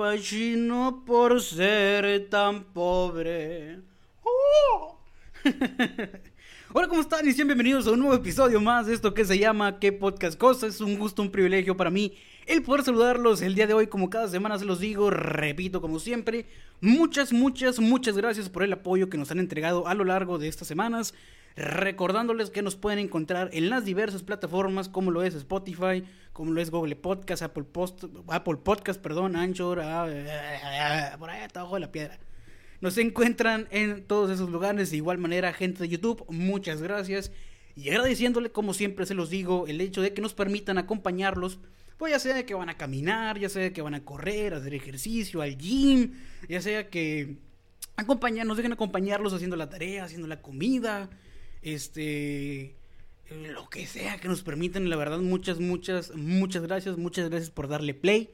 Compañero por ser tan pobre. ¡Oh! Hola, ¿cómo están? Y bienvenidos a un nuevo episodio más de esto que se llama ¿Qué podcast cosa? Es un gusto, un privilegio para mí el poder saludarlos el día de hoy, como cada semana se los digo, repito como siempre, muchas, muchas, muchas gracias por el apoyo que nos han entregado a lo largo de estas semanas. Recordándoles que nos pueden encontrar en las diversas plataformas como lo es Spotify, como lo es Google Podcast, Apple, Apple Podcast, perdón, Anchor, ah, ah, ah, por abajo de la piedra. Nos encuentran en todos esos lugares. De igual manera, gente de YouTube, muchas gracias. Y agradeciéndole, como siempre se los digo, el hecho de que nos permitan acompañarlos. Pues ya sea que van a caminar, ya sea que van a correr, a hacer ejercicio, al gym, ya sea que acompañan, nos dejen acompañarlos haciendo la tarea, haciendo la comida, este, lo que sea que nos permitan. La verdad, muchas, muchas, muchas gracias, muchas gracias por darle play.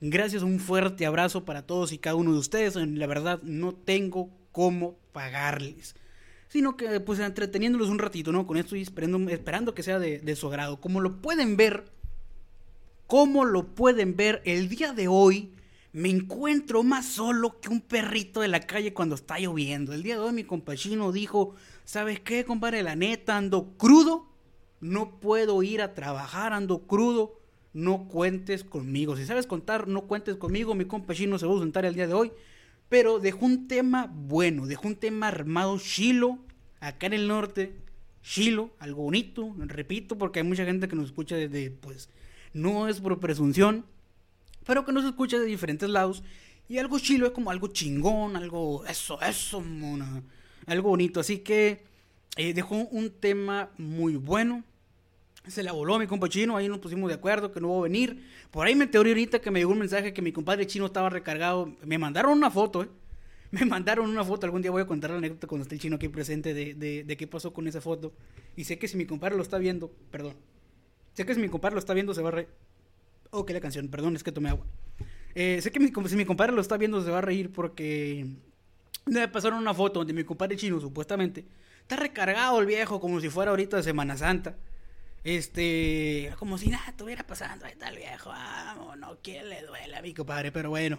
Gracias, un fuerte abrazo para todos y cada uno de ustedes. La verdad, no tengo cómo pagarles. Sino que, pues, entreteniéndolos un ratito, ¿no? Con esto y esperando, esperando que sea de, su agrado. Como lo pueden ver, como lo pueden ver, el día de hoy me encuentro más solo que un perrito de la calle cuando está lloviendo. El día de hoy mi compachino dijo, ¿sabes qué, compadre? La neta, ando crudo. No puedo ir a trabajar, ando crudo no cuentes conmigo. Si sabes contar, no cuentes conmigo. Mi compa Chino se va a ausentar el día de hoy. Pero dejó un tema bueno, dejó un tema armado chilo, acá en el norte. Chilo, algo bonito, repito, porque hay mucha gente que nos escucha desde, pues, no es por presunción, pero que nos escucha de diferentes lados. Y algo chilo es como algo chingón, algo, eso, eso, mona, algo bonito. Así que eh, dejó un tema muy bueno. Se la voló mi compa chino, ahí nos pusimos de acuerdo que no va a venir. Por ahí me enteré ahorita que me llegó un mensaje que mi compadre chino estaba recargado. Me mandaron una foto, ¿eh? Me mandaron una foto. Algún día voy a contar la anécdota cuando esté el chino aquí presente de, de, qué pasó con esa foto. Y sé que si mi compadre lo está viendo, perdón. Sé que si mi compadre lo está viendo se va a reír. Que la canción, perdón, es que tomé agua. Eh, sé que mi, si mi compadre lo está viendo se va a reír porque me pasaron una foto donde mi compadre chino, supuestamente, está recargado el viejo como si fuera ahorita de Semana Santa. Este, como si nada estuviera pasando. Ahí está el viejo, vamos, no, ¿quién le duele a mi compadre? Pero bueno,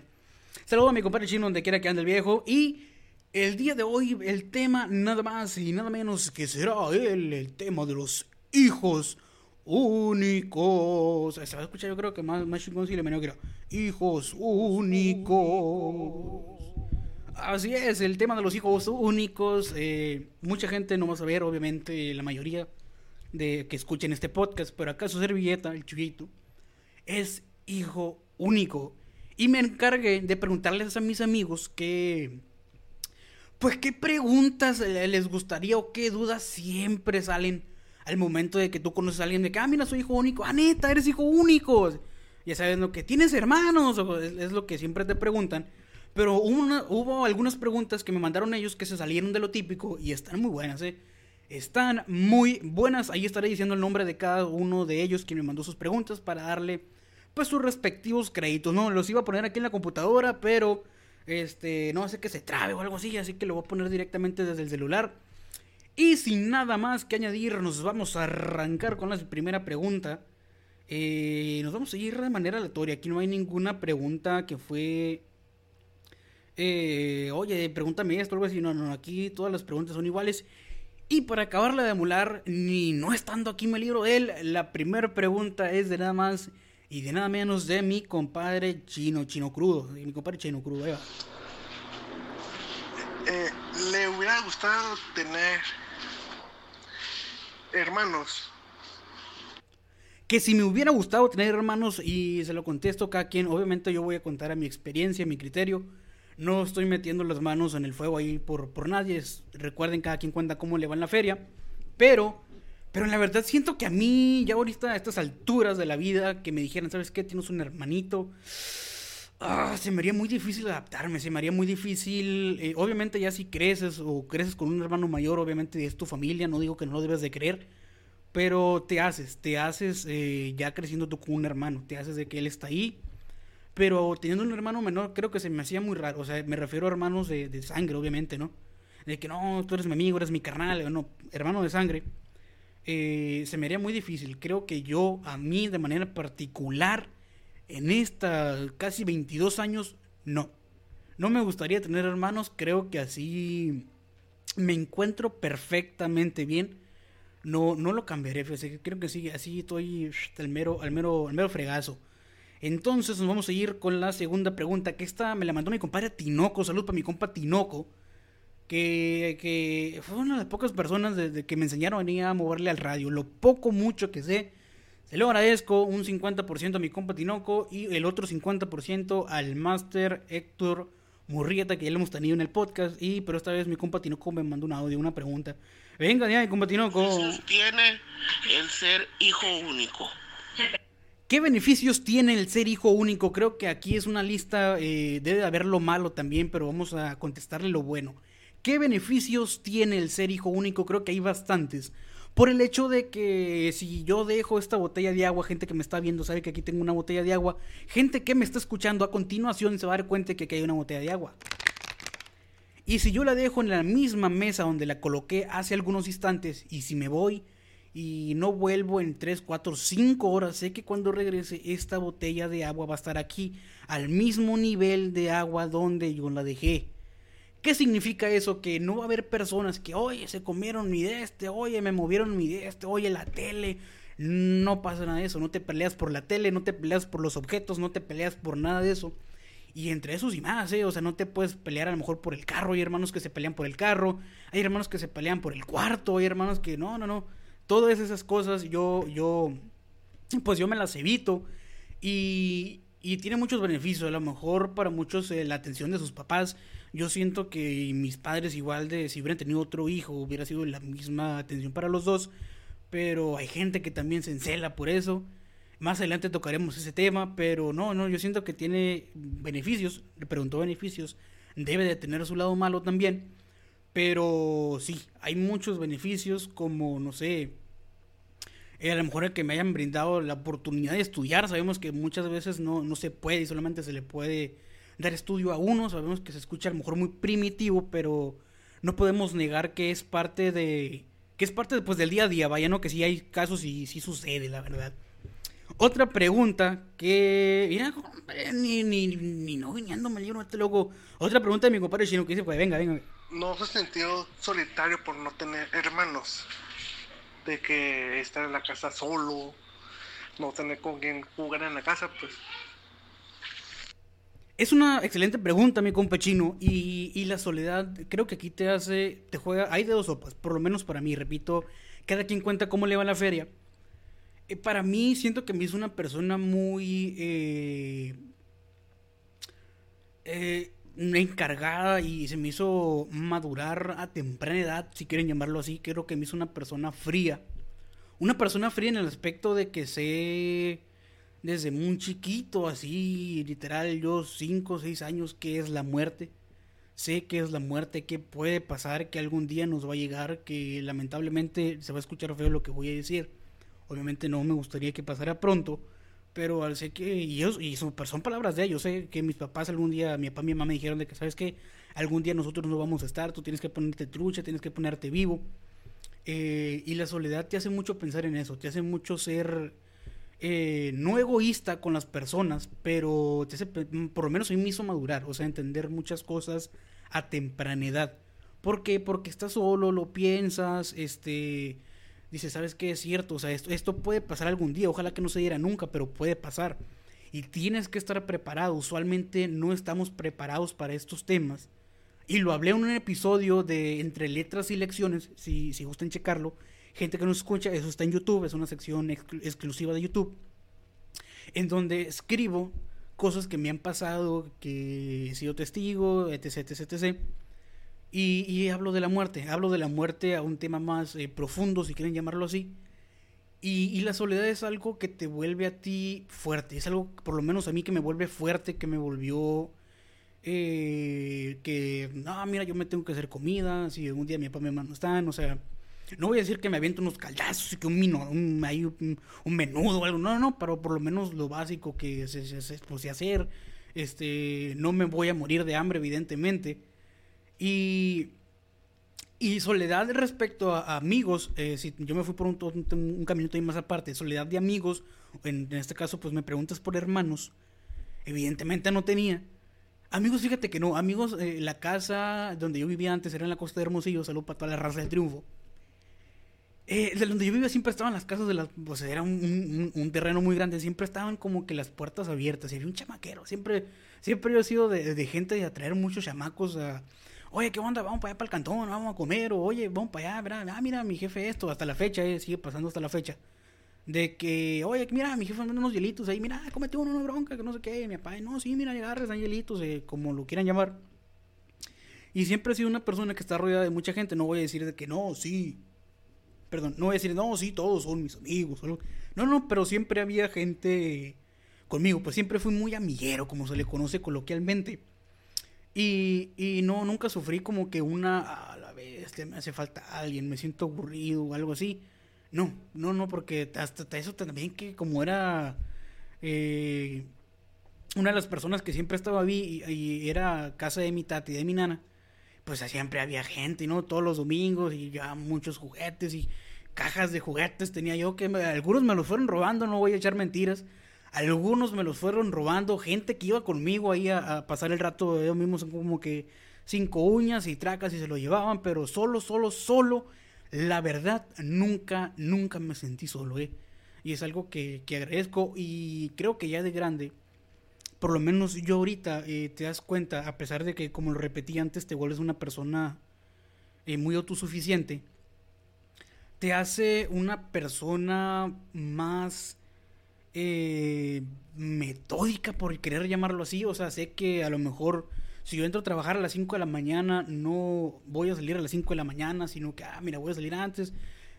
saludo a mi compadre chino donde quiera que ande el viejo. Y el día de hoy, el tema nada más y nada menos que será el, el tema de los hijos únicos. Se va a escuchar, yo creo que más, más chingón si le meneo que era. Hijos únicos. Así es, el tema de los hijos únicos. Eh, mucha gente no va a saber, obviamente, la mayoría de que escuchen este podcast, pero acá su servilleta, el chujito, es hijo único. Y me encargué de preguntarles a mis amigos que, pues, qué preguntas les gustaría o qué dudas siempre salen al momento de que tú conoces a alguien de que, ah, mira, soy hijo único, ah, neta, eres hijo único. Ya sabes lo que tienes hermanos, es lo que siempre te preguntan. Pero hubo algunas preguntas que me mandaron ellos que se salieron de lo típico y están muy buenas, ¿eh? Están muy buenas. Ahí estaré diciendo el nombre de cada uno de ellos quien me mandó sus preguntas para darle pues sus respectivos créditos. No, los iba a poner aquí en la computadora, pero este no sé que se trabe o algo así, así que lo voy a poner directamente desde el celular. Y sin nada más que añadir, nos vamos a arrancar con la primera pregunta. Eh, nos vamos a ir de manera aleatoria. Aquí no hay ninguna pregunta que fue. Eh, oye, pregúntame esto, algo así. No, no, aquí todas las preguntas son iguales. Y para acabarla de emular, ni no estando aquí me libro de él, la primera pregunta es de nada más y de nada menos de mi compadre chino, chino crudo. Mi compadre chino crudo, ahí va. Eh, le hubiera gustado tener hermanos. Que si me hubiera gustado tener hermanos y se lo contesto cada quien, obviamente yo voy a contar a mi experiencia, a mi criterio. No estoy metiendo las manos en el fuego ahí por, por nadie. es- recuerden, cada quien cuenta cómo le va en la feria. Pero, pero en la verdad siento que a mí, ya ahorita a estas alturas de la vida, que me dijeran, ¿sabes qué? Tienes un hermanito. Ah, se me haría muy difícil adaptarme, se me haría muy difícil. eh, obviamente ya si creces o creces con un hermano mayor, obviamente es tu familia, no digo que no lo debes de creer. Pero te haces, te haces eh, ya creciendo tú con un hermano, te haces de que él está ahí. Pero teniendo un hermano menor, creo que se me hacía muy raro. O sea, me refiero a hermanos de, de sangre, obviamente, ¿no? De que no, tú eres mi amigo, eres mi carnal, no, hermano de sangre. Eh, se me haría muy difícil. Creo que yo, a mí, de manera particular, en esta casi 22 años, no. No me gustaría tener hermanos, creo que así me encuentro perfectamente bien. No, no lo cambiaré, creo que sí, así estoy al mero, al mero, al mero fregazo. Entonces nos vamos a ir con la segunda pregunta, que esta me la mandó mi compadre Tinoco, salud para mi compa Tinoco, que, fue una de las pocas personas desde que me enseñaron a a moverle al radio. Lo poco, mucho que sé, se lo agradezco, un 50% a mi compa Tinoco y el otro 50% al máster Héctor Murrieta, que ya lo hemos tenido en el podcast, y pero esta vez mi compa Tinoco me mandó un audio, una pregunta. Venga ya, mi compa Tinoco. beneficios tiene el ser hijo único? ¿Qué beneficios tiene el ser hijo único? Creo que aquí es una lista, eh, debe de haber lo malo también, pero vamos a contestarle lo bueno. ¿Qué beneficios tiene el ser hijo único? Creo que hay bastantes. Por el hecho de que si yo dejo esta botella de agua, gente que me está viendo sabe que aquí tengo una botella de agua, gente que me está escuchando a continuación se va a dar cuenta que aquí hay una botella de agua. Y si yo la dejo en la misma mesa donde la coloqué hace algunos instantes y si me voy y no vuelvo en 3, 4, 5 horas, sé que cuando regrese esta botella de agua va a estar aquí al mismo nivel de agua donde yo la dejé. ¿Qué significa eso? Que no va a haber personas que, oye, se comieron mi de este, oye, me movieron mi de este, oye, la tele. No pasa nada de eso, no te peleas por la tele, no te peleas por los objetos, no te peleas por nada de eso. Y entre esos y más, ¿eh? O sea, no te puedes pelear a lo mejor por el carro. Hay hermanos que se pelean por el carro. Hay hermanos que se pelean por el cuarto. Hay hermanos que no, no, no. Todas esas cosas yo, yo, pues yo me las evito. Y, y tiene muchos beneficios. A lo mejor para muchos eh, la atención de sus papás. Yo siento que mis padres igual de si hubieran tenido otro hijo hubiera sido la misma atención para los dos. Pero hay gente que también se encela por eso. Más adelante tocaremos ese tema, pero no, no, yo siento que tiene beneficios. Le preguntó beneficios. Debe de tener su lado malo también. Pero sí, hay muchos beneficios como, no sé, eh, a lo mejor el que me hayan brindado la oportunidad de estudiar. Sabemos que muchas veces no, no se puede y solamente se le puede dar estudio a uno. Sabemos que se escucha a lo mejor muy primitivo, pero no podemos negar que es parte de... que es parte pues, del día a día, vaya, ¿no? Que sí hay casos y sí sucede, la verdad. Otra pregunta que. Mira, ni, ni, ni no viniéndome el libro este loco. Otra pregunta de mi compadre chino que dice: Pues venga, venga. ¿No se sintió solitario por no tener hermanos? De que estar en la casa solo, no tener con quien jugar en la casa, pues. Es una excelente pregunta, mi compa chino. Y, y la soledad, creo que aquí te hace. Te juega. Hay de dos sopas, por lo menos para mí, repito. Cada quien cuenta cómo le va la feria. Eh, para mí, siento que me hizo una persona muy. Eh, eh, encargada y se me hizo madurar a temprana edad, si quieren llamarlo así. Creo que me hizo una persona fría. Una persona fría en el aspecto de que sé desde muy chiquito, así, literal, yo 5 o 6 años, qué es la muerte. Sé qué es la muerte, qué puede pasar, que algún día nos va a llegar, que lamentablemente se va a escuchar feo lo que voy a decir. Obviamente no me gustaría que pasara pronto, pero al sé que, y, y son, palabras de ellos, sé que mis papás algún día, mi papá y mi mamá me dijeron de que, ¿sabes qué? Algún día nosotros no vamos a estar, tú tienes que ponerte trucha, tienes que ponerte vivo. Eh, y la soledad te hace mucho pensar en eso, te hace mucho ser eh, no egoísta con las personas, pero te hace, por lo menos a mí me hizo madurar, o sea, entender muchas cosas a temprana edad. ¿Por qué? Porque estás solo, lo piensas, este, dices, ¿sabes qué? Es cierto, o sea, esto, esto puede pasar algún día, ojalá que no se diera nunca, pero puede pasar. Y tienes que estar preparado, usualmente no estamos preparados para estos temas. Y lo hablé en un episodio de Entre Letras y Lecciones, si, si gustan checarlo. Gente que nos escucha, eso está en YouTube, es una sección exclu- exclusiva de YouTube. En donde escribo cosas que me han pasado, que he sido testigo, etc, etc, etc. Y, hablo de la muerte, hablo de la muerte a un tema más eh, profundo, si quieren llamarlo así. Y, la soledad es algo que te vuelve a ti fuerte, es algo, por lo menos a mí, que me vuelve fuerte, que me volvió... eh, que, no, mira, yo me tengo que hacer comida, si algún día mi papá y mi mamá no están, o sea, no voy a decir que me aviento unos caldazos que un, mino, un, un, un menudo o algo, no, no, pero por lo menos lo básico que se, se, se- pues, hacer, este, no me voy a morir de hambre, evidentemente, y... Y soledad respecto a, amigos, eh, si yo me fui por un, un, un más aparte, soledad de amigos, en, este caso pues me preguntas por hermanos, evidentemente no tenía. Amigos, fíjate que no, amigos, eh, la casa donde yo vivía antes era en la costa de Hermosillo, salud para toda la raza del triunfo. Eh, de donde yo vivía siempre estaban las casas de las, pues era un, un- un terreno muy grande, siempre estaban como que las puertas abiertas y había un chamaquero, siempre, siempre yo he sido de, de gente de atraer muchos chamacos a, oye, ¿qué onda? Vamos para allá para el cantón, vamos a comer, o oye, vamos para allá, mira, ah, mira, mi jefe esto, hasta la fecha, eh, sigue pasando hasta la fecha. De que, oye, mira, mi jefe anda unos hielitos ahí, mira, cómete uno, no hay bronca, que no sé qué, mi papá, no, sí, mira, agarres, hay hielitos, eh, como lo quieran llamar. Y siempre he sido una persona que está rodeada de mucha gente, no voy a decir de que no, sí, perdón, no voy a decir, no, sí, todos son mis amigos. o algo. No, no, pero siempre había gente conmigo, pues siempre fui muy amiguero, como se le conoce coloquialmente. Y, y no, nunca sufrí como que una, a la vez, me hace falta alguien, me siento aburrido o algo así. No, no, no, porque hasta, eso también que como era eh, una de las personas que siempre estaba ahí y, y era casa de mi tati y de mi nana, pues siempre había gente, ¿no? Todos los domingos y ya muchos juguetes y cajas de juguetes tenía yo que me- algunos me los fueron robando, no voy a echar mentiras. Algunos me los fueron robando, gente que iba conmigo ahí a, a pasar el rato, ellos mismos como que cinco uñas y tracas y se lo llevaban, pero solo, solo, solo, la verdad, nunca, nunca me sentí solo, ¿eh? Y es algo que, que agradezco y creo que ya de grande, por lo menos yo ahorita eh, te das cuenta, a pesar de que, como lo repetí antes, te vuelves una persona eh, muy autosuficiente, te hace una persona más eh, metódica, por querer llamarlo así. O sea, sé que a lo mejor si yo entro a trabajar a las 5 de la mañana, no voy a salir a las 5 de la mañana, sino que, ah, mira, voy a salir antes.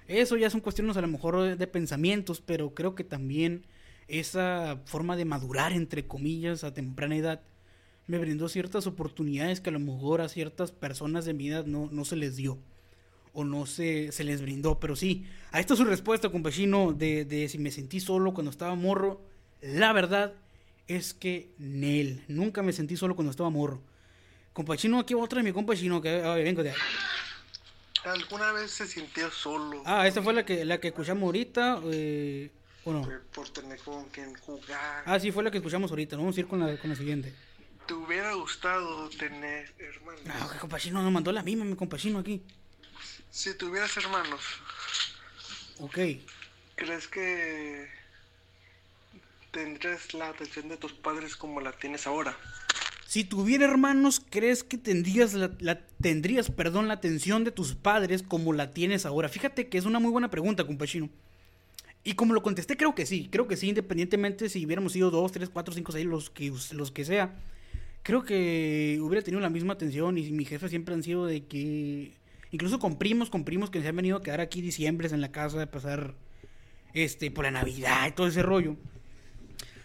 Eso ya son cuestiones a lo mejor de, pensamientos, pero creo que también esa forma de madurar, entre comillas, a temprana edad, me brindó ciertas oportunidades que a lo mejor a ciertas personas de mi edad no, no se les dio o no se, se les brindó. Pero sí, a esta su respuesta, compachino, de, de si me sentí solo cuando estaba morro. La verdad es que Nel, nunca me sentí solo cuando estaba morro. Compachino, aquí va otra de mi compachino, que a ver, vengo de ahí. ¿Alguna vez se sintió solo? Ah, esta fue la que, la que escuchamos ahorita, eh, ¿o no? Por, por tener con quien jugar. Ah, sí, fue la que escuchamos ahorita, ¿no? vamos a ir con la, con la siguiente. ¿Te hubiera gustado tener hermanos? Ah, que compachino, nos mandó la misma, mi compachino aquí. Si tuvieras hermanos, Ok. ¿crees que tendrías la atención de tus padres como la tienes ahora? Si tuviera hermanos, ¿crees que tendrías la, la- tendrías, perdón, la atención de tus padres como la tienes ahora? Fíjate que es una muy buena pregunta, compachino. Y como lo contesté, creo que sí. Creo que sí, independientemente si hubiéramos sido dos, tres, cuatro, cinco, seis, los que, los que sea. Creo que hubiera tenido la misma atención y mi jefe siempre han sido de que... Incluso con primos, con primos que se han venido a quedar aquí diciembre en la casa, de pasar este, por la Navidad y todo ese rollo.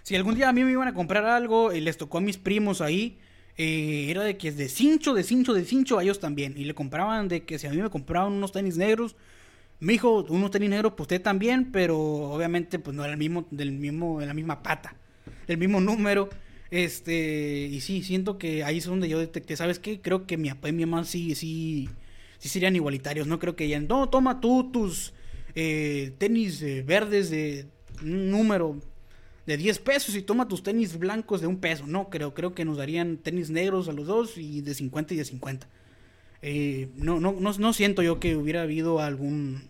Si algún día a mí me iban a comprar algo y les tocó a mis primos ahí, eh, era de que es de cincho, de cincho, de cincho a ellos también. Y le compraban de que si a mí me compraban unos tenis negros, mi hijo, unos tenis negros, pues usted también, pero obviamente pues no era el mismo, del mismo, de la misma pata, del mismo número. Este, y sí, siento que ahí es donde yo detecté, ¿sabes qué? Creo que mi papá y mi mamá sí, sí, sí serían igualitarios, no creo que ya, no, toma tú tus eh, tenis eh, verdes de un número de 10 pesos y toma tus tenis blancos de un peso. No, creo, creo que nos darían tenis negros a los dos y de 50 y de 50. Eh, no, no, no, siento yo que hubiera habido algún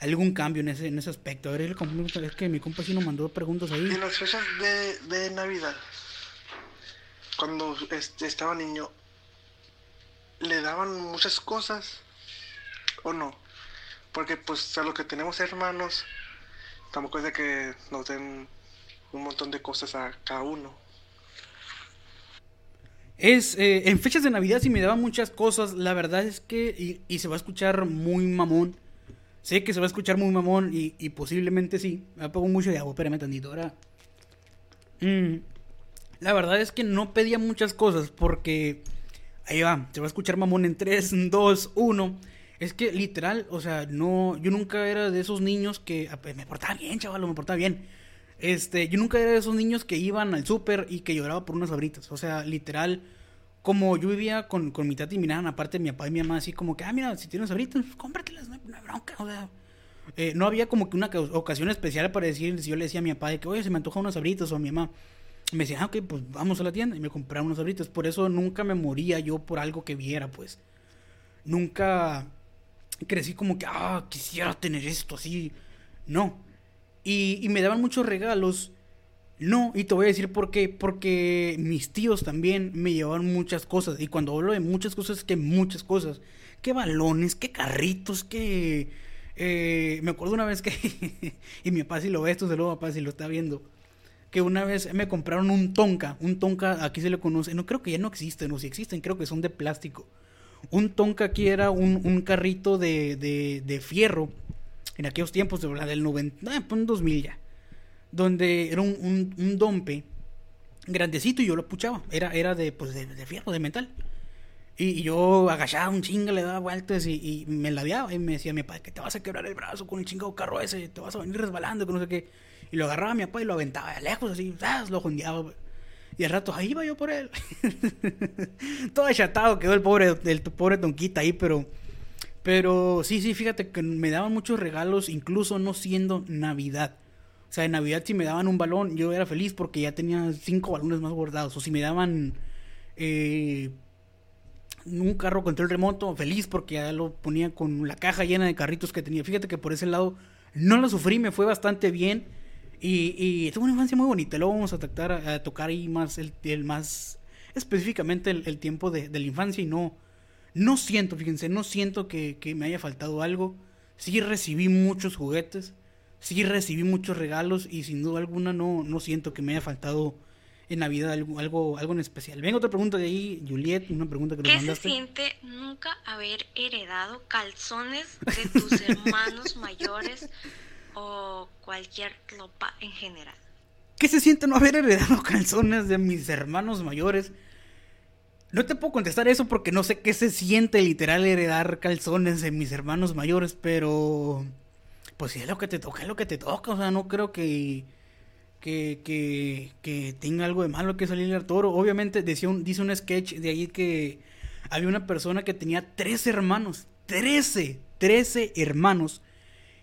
algún cambio en ese, en ese aspecto. A ver, es que mi compa sí nos mandó preguntas ahí. En las fechas de, de Navidad, cuando este, estaba niño, le daban muchas cosas o no. Porque pues a los que tenemos hermanos, tampoco es de que nos den un montón de cosas a cada uno. Es, eh, en fechas de Navidad sí me daban muchas cosas, la verdad es que, y, se va a escuchar muy mamón, sé que se va a escuchar muy mamón y, y posiblemente sí, me apago mucho de agua, espérame tantito, ahora. Mm, la verdad es que no pedía muchas cosas porque, ahí va, se va a escuchar mamón en 3, 2, 1. Es que literal, o sea, no, yo nunca era de esos niños que, ah, pues, me portaba bien, chaval, me portaba bien. Este, yo nunca era de esos niños que iban al súper y que lloraba por unas abritas. O sea, literal, como yo vivía con, con mi tata y mi nana, aparte mi papá y mi mamá, así como que, ah, mira, si tienes abritas, pues, cómpratelas, no hay, no bronca. O sea, eh, no había como que una ca- ocasión especial para decir, si yo le decía a mi papá de que, oye, se me antoja unas abritas, o a mi mamá, me decía, ah, ok, pues vamos a la tienda y me compraba unas abritas. Por eso nunca me moría yo por algo que viera, pues. Nunca crecí como que, ah, quisiera tener esto así. No. Y, y me daban muchos regalos. No, y te voy a decir por qué. Porque mis tíos también me llevaban muchas cosas. Y cuando hablo de muchas cosas, que muchas cosas. Qué balones, qué carritos, qué... eh, me acuerdo una vez que... y mi papá si lo ve esto, se lo papá si lo está viendo. Que una vez me compraron un tonka. Un tonka, aquí se le conoce. No creo que ya no existen, o si existen, creo que son de plástico. Un tonka aquí era un, un carrito de, de, de fierro. En aquellos tiempos, de la del 90, eh, pues, 2000 ya donde era un, un, un dompe grandecito y yo lo puchaba. Era, era de, pues, de, de fierro, de metal. Y, yo agachaba un chingo, le daba vueltas y, y me ladeaba. Y me decía mi papá que te vas a quebrar el brazo con el chingado carro ese, te vas a venir resbalando, que no sé qué. Y lo agarraba mi papá y lo aventaba de lejos, así, ¡zas! lo jondeaba. Y al rato, ahí iba yo por él. Todo achatado quedó el pobre, el pobre tonquita ahí, pero. Pero sí, sí, fíjate que me daban muchos regalos, incluso no siendo Navidad. O sea, en Navidad si me daban un balón, yo era feliz porque ya tenía cinco balones más guardados. O si me daban eh, un carro control remoto, feliz porque ya lo ponía con la caja llena de carritos que tenía. Fíjate que por ese lado no lo sufrí, me fue bastante bien. Y, y tuve una infancia muy bonita. Luego vamos a, tratar, a, tocar ahí más el, el más específicamente el, el tiempo de, de, la infancia y no, no siento, fíjense, no siento que, que me haya faltado algo. Sí recibí muchos juguetes sí recibí muchos regalos y sin duda alguna no, no siento que me haya faltado en Navidad algo, algo, algo en especial. Venga otra pregunta de ahí, Juliet, una pregunta que nos ¿Qué mandaste. se siente nunca haber heredado calzones de tus hermanos mayores o cualquier ropa en general? ¿Qué se siente no haber heredado calzones de mis hermanos mayores? No te puedo contestar eso porque no sé qué se siente literal heredar calzones de mis hermanos mayores, pero pues si es lo que te toca, es lo que te toca. O sea, no creo que, que, que, que tenga algo de malo que salir al toro. Obviamente decía un, dice un sketch de ahí que había una persona que tenía 13 hermanos. 13, 13 hermanos.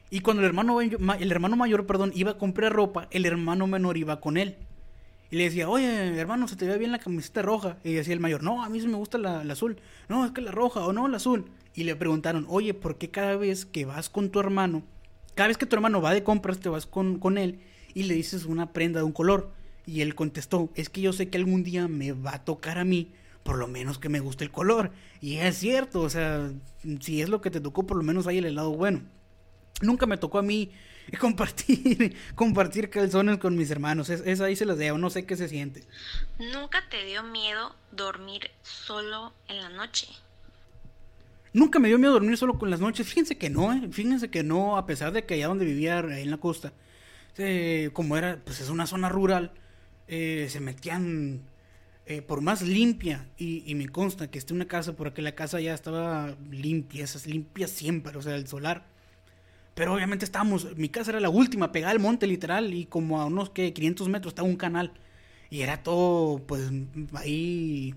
Y cuando el hermano, el hermano mayor, perdón, iba a comprar ropa, el hermano menor iba con él. Y le decía, oye, hermano, se te ve bien la camiseta roja. Y decía el mayor, no, a mí sí me gusta la, la azul. No, es que la roja, o no, la azul. Y le preguntaron, oye, ¿por qué cada vez que vas con tu hermano cada vez que tu hermano va de compras, te vas con, con, él y le dices una prenda de un color. Y él contestó, es que yo sé que algún día me va a tocar a mí, por lo menos que me guste el color. Y es cierto, o sea, si es lo que te tocó, por lo menos hay el helado bueno. Nunca me tocó a mí compartir, compartir calzones con mis hermanos. Es, es ahí se los dejo, no sé qué se siente. ¿Nunca te dio miedo dormir solo en la noche? Nunca me dio miedo dormir solo con las noches. Fíjense que no, ¿eh? fíjense que no, a pesar de que allá donde vivía en la costa, eh, como era, pues es una zona rural, eh, se metían eh, por más limpia y, y, me consta que esté una casa porque la casa ya estaba limpia, esas limpias siempre, o sea, el solar. Pero obviamente estábamos, mi casa era la última, pegada al monte literal y como a unos que 500 metros estaba un canal y era todo, pues ahí,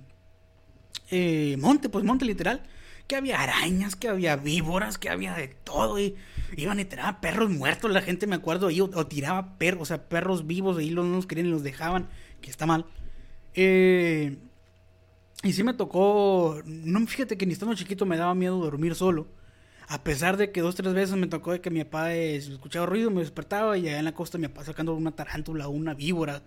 eh, monte, pues monte literal que había arañas, que había víboras, que había de todo. Y iban y tiraban perros muertos. La gente, me acuerdo, ahí, o, tiraba perros, o sea, perros vivos. Ahí los no querían y los dejaban, que está mal. Eh, y sí me tocó. No, fíjate que ni estando chiquito me daba miedo dormir solo. A pesar de que dos tres veces me tocó de que mi papá eh, escuchaba ruido, me despertaba y allá en la costa mi papá sacando una tarántula o una víbora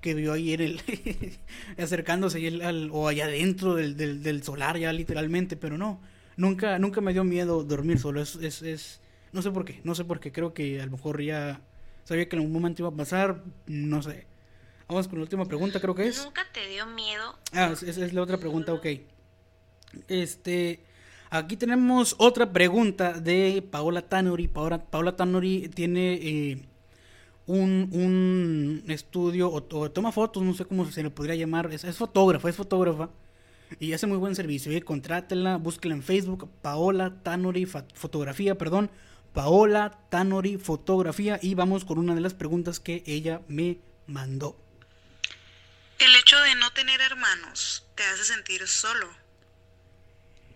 que vio ahí en el acercándose ahí al, o allá del, del, del, solar ya literalmente, pero no, nunca, nunca me dio miedo dormir solo, es, es, es, no sé por qué, no sé por qué, creo que a lo mejor ya sabía que en algún momento iba a pasar, no sé. Vamos con la última pregunta, creo que es. ¿Nunca te dio miedo? Ah, esa es la otra pregunta, ok. Este, aquí tenemos otra pregunta de Paola Tanori. Paola, Paola Tanori tiene eh, un, un, estudio o, toma fotos, no sé cómo se le podría llamar. Es, es fotógrafa, es fotógrafa. Y hace muy buen servicio. Y contrátela, búsquela en Facebook. Paola Tanori Fotografía, perdón. Paola Tanori Fotografía. Y vamos con una de las preguntas que ella me mandó. El hecho de no tener hermanos te hace sentir solo.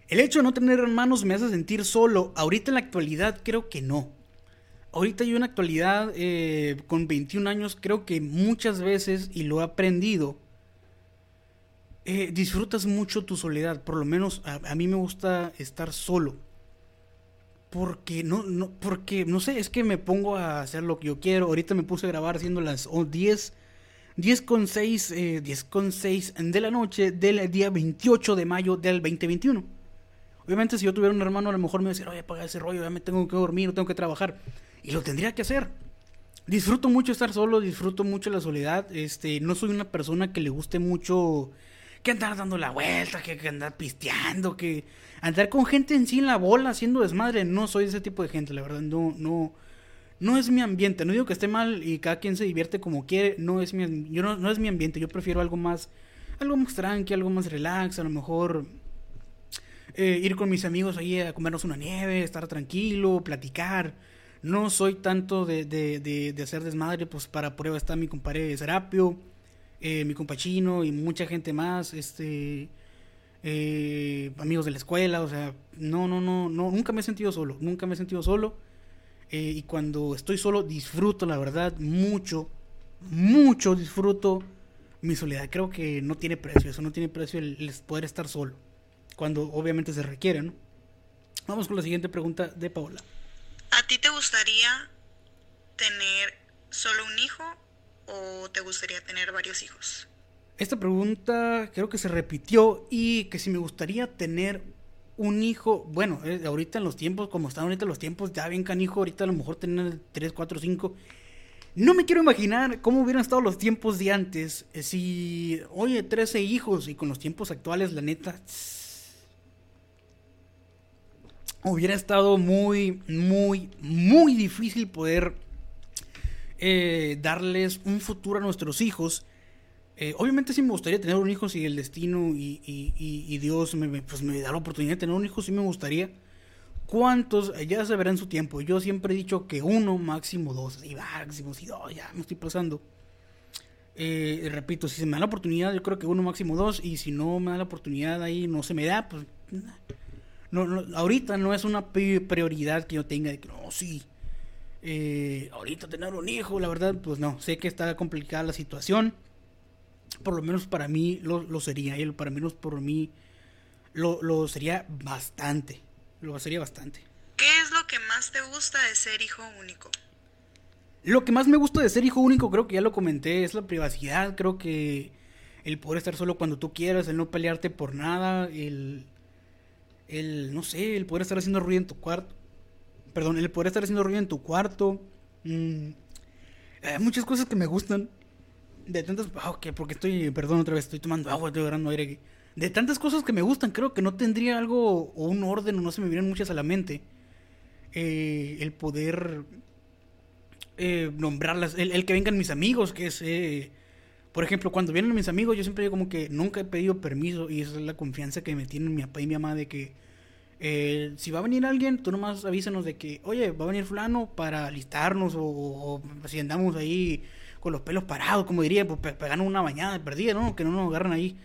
El hecho de no tener hermanos me hace sentir solo. Ahorita en la actualidad creo que no. Ahorita yo en la actualidad, eh, con 21 años, creo que muchas veces, y lo he aprendido, eh, disfrutas mucho tu soledad. Por lo menos a, a, mí me gusta estar solo. Porque no, no, porque, no sé, es que me pongo a hacer lo que yo quiero. Ahorita me puse a grabar haciendo las 10 10 con 6, eh, 10 con 6 de la noche del día 28 de mayo del 2021. Obviamente si yo tuviera un hermano a lo mejor me iba a decir, oye, apaga ese rollo, ya me tengo que dormir, tengo que trabajar. Y lo tendría que hacer. Disfruto mucho estar solo, disfruto mucho la soledad. Este, no soy una persona que le guste mucho que andar dando la vuelta, que, que andar pisteando, que andar con gente en sí en la bola haciendo desmadre. No soy ese tipo de gente, la verdad, no, no no es mi ambiente. No digo que esté mal y cada quien se divierte como quiere. No es mi, yo no, no es mi ambiente. Yo prefiero algo más, algo más tranqui, algo más relax. A lo mejor eh, ir con mis amigos ahí a comernos una nieve, estar tranquilo, platicar. No soy tanto de, de, de, hacer desmadre. Pues para prueba está mi compadre Serapio, eh, mi compachino y mucha gente más. Este. Eh, amigos de la escuela, o sea, no, no, no, no, nunca me he sentido solo, nunca me he sentido solo. Eh, y cuando estoy solo disfruto, la verdad, mucho, mucho disfruto mi soledad. Creo que no tiene precio, eso no tiene precio el, poder estar solo. Cuando obviamente se requiere, ¿no? Vamos con la siguiente pregunta de Paola. ¿A ti te gustaría tener solo un hijo o te gustaría tener varios hijos? Esta pregunta creo que se repitió y que si me gustaría tener un hijo, bueno, eh, ahorita en los tiempos, como están ahorita los tiempos, ya bien canijo, ahorita a lo mejor tener 3, 4, 5. No me quiero imaginar cómo hubieran estado los tiempos de antes. Eh, si, oye, 13 hijos y con los tiempos actuales, la neta, hubiera estado muy, muy, muy difícil poder eh, darles un futuro a nuestros hijos. Eh, obviamente sí me gustaría tener un hijo si el destino y, Dios me, pues me da la oportunidad de tener un hijo, sí me gustaría. ¿Cuántos? Ya se verá en su tiempo. Yo siempre he dicho que uno, máximo dos. Y máximo, si dos, ya me estoy pasando. Eh, repito, si se me da la oportunidad, yo creo que uno, máximo dos. Y si no me da la oportunidad ahí, no se me da, pues... No, no, ahorita no es una prioridad que yo tenga de que no, sí. Eh, ahorita tener un hijo, la verdad, pues no. Sé que está complicada la situación por lo menos para mí lo, lo sería, él para menos por mí lo, lo, sería bastante, lo sería bastante. ¿Qué es lo que más te gusta de ser hijo único? Lo que más me gusta de ser hijo único, creo que ya lo comenté, es la privacidad, creo que el poder estar solo cuando tú quieras, el no pelearte por nada, el, el no sé, el poder estar haciendo ruido en tu cuarto, perdón, el poder estar haciendo ruido en tu cuarto, mmm, hay muchas cosas que me gustan, de tantas. Oh, okay, porque estoy. Perdón, otra vez, estoy tomando agua, estoy agarrando aire. De tantas cosas que me gustan, creo que no tendría algo o un orden o no se me vienen muchas a la mente. Eh, el poder eh, nombrarlas. El, el, que vengan mis amigos, que es. Eh, por ejemplo, cuando vienen mis amigos, yo siempre digo como que nunca he pedido permiso y esa es la confianza que me tienen mi papá y mi mamá de que. Eh, si va a venir alguien, tú nomás avísanos de que, oye, va a venir fulano para alistarnos o, o si andamos ahí con los pelos parados, como diría, pues pegando una bañada perdida, ¿no? Que no nos agarran ahí.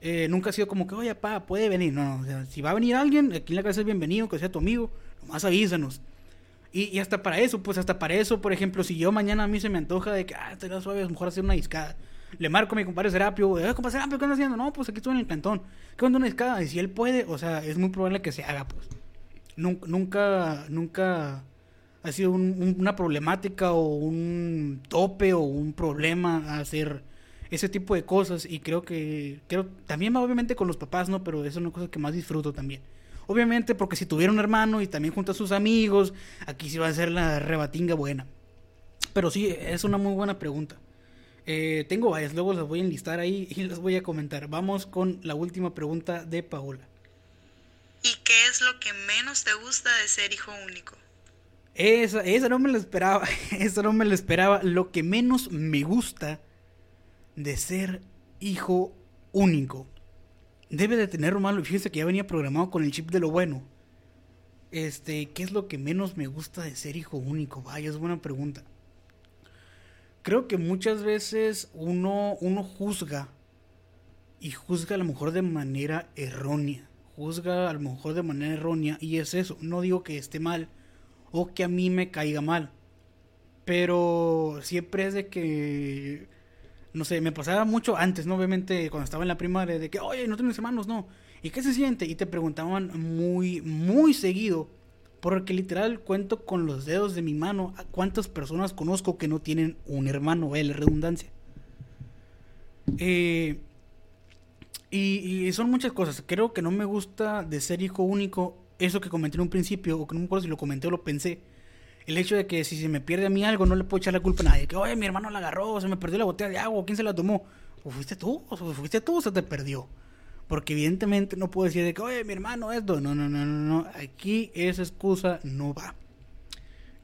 Eh, nunca ha sido como que, oye, pa, puede venir. No, o sea, si va a venir alguien, aquí en la casa es bienvenido, que sea tu amigo, nomás avísanos. Y, y, hasta para eso, pues hasta para eso, por ejemplo, si yo mañana a mí se me antoja de que, ah, estaría suave, a mejor hacer una discada. Le marco a mi compadre Serapio, eh, compadre Serapio, ¿qué andas haciendo? No, pues aquí estoy en el cantón. ¿Qué onda una discada? Y si él puede, o sea, es muy probable que se haga, pues. Nunca, nunca, nunca ha sido un, un, una problemática o un tope o un problema hacer ese tipo de cosas y creo que creo también obviamente con los papás, ¿no? Pero es una cosa que más disfruto también. Obviamente porque si tuviera un hermano y también junto a sus amigos, aquí sí va a ser la rebatinga buena. Pero sí, es una muy buena pregunta. Eh, tengo varias, luego las voy a enlistar ahí y las voy a comentar. Vamos con la última pregunta de Paola. ¿Y qué es lo que menos te gusta de ser hijo único? Esa, esa no me la esperaba, esa no me la esperaba. Lo que menos me gusta de ser hijo único. Debe de tener malo, fíjense que ya venía programado con el chip de lo bueno. Este, ¿qué es lo que menos me gusta de ser hijo único? Vaya, es buena pregunta. Creo que muchas veces uno, uno juzga y juzga a lo mejor de manera errónea. Juzga a lo mejor de manera errónea y es eso. No digo que esté mal o que a mí me caiga mal. Pero siempre es de que no sé, me pasaba mucho antes, ¿no? Obviamente cuando estaba en la primaria, de que, oye, no tienes hermanos, no. ¿Y qué se siente? Y te preguntaban muy, muy seguido, porque literal cuento con los dedos de mi mano a cuántas personas conozco que no tienen un hermano, eh, la redundancia. Eh, y, y, son muchas cosas. Creo que no me gusta de ser hijo único, eso que comenté en un principio, o que no me acuerdo si lo comenté o lo pensé el hecho de que si se me pierde a mí algo, no le puedo echar la culpa a nadie. Que, oye, mi hermano la agarró, se me perdió la botella de agua, ¿quién se la tomó? ¿O fuiste tú? ¿O fuiste tú o se te perdió? Porque evidentemente no puedo decir de que, oye, mi hermano, esto. No, no, no, no, no. Aquí esa excusa no va.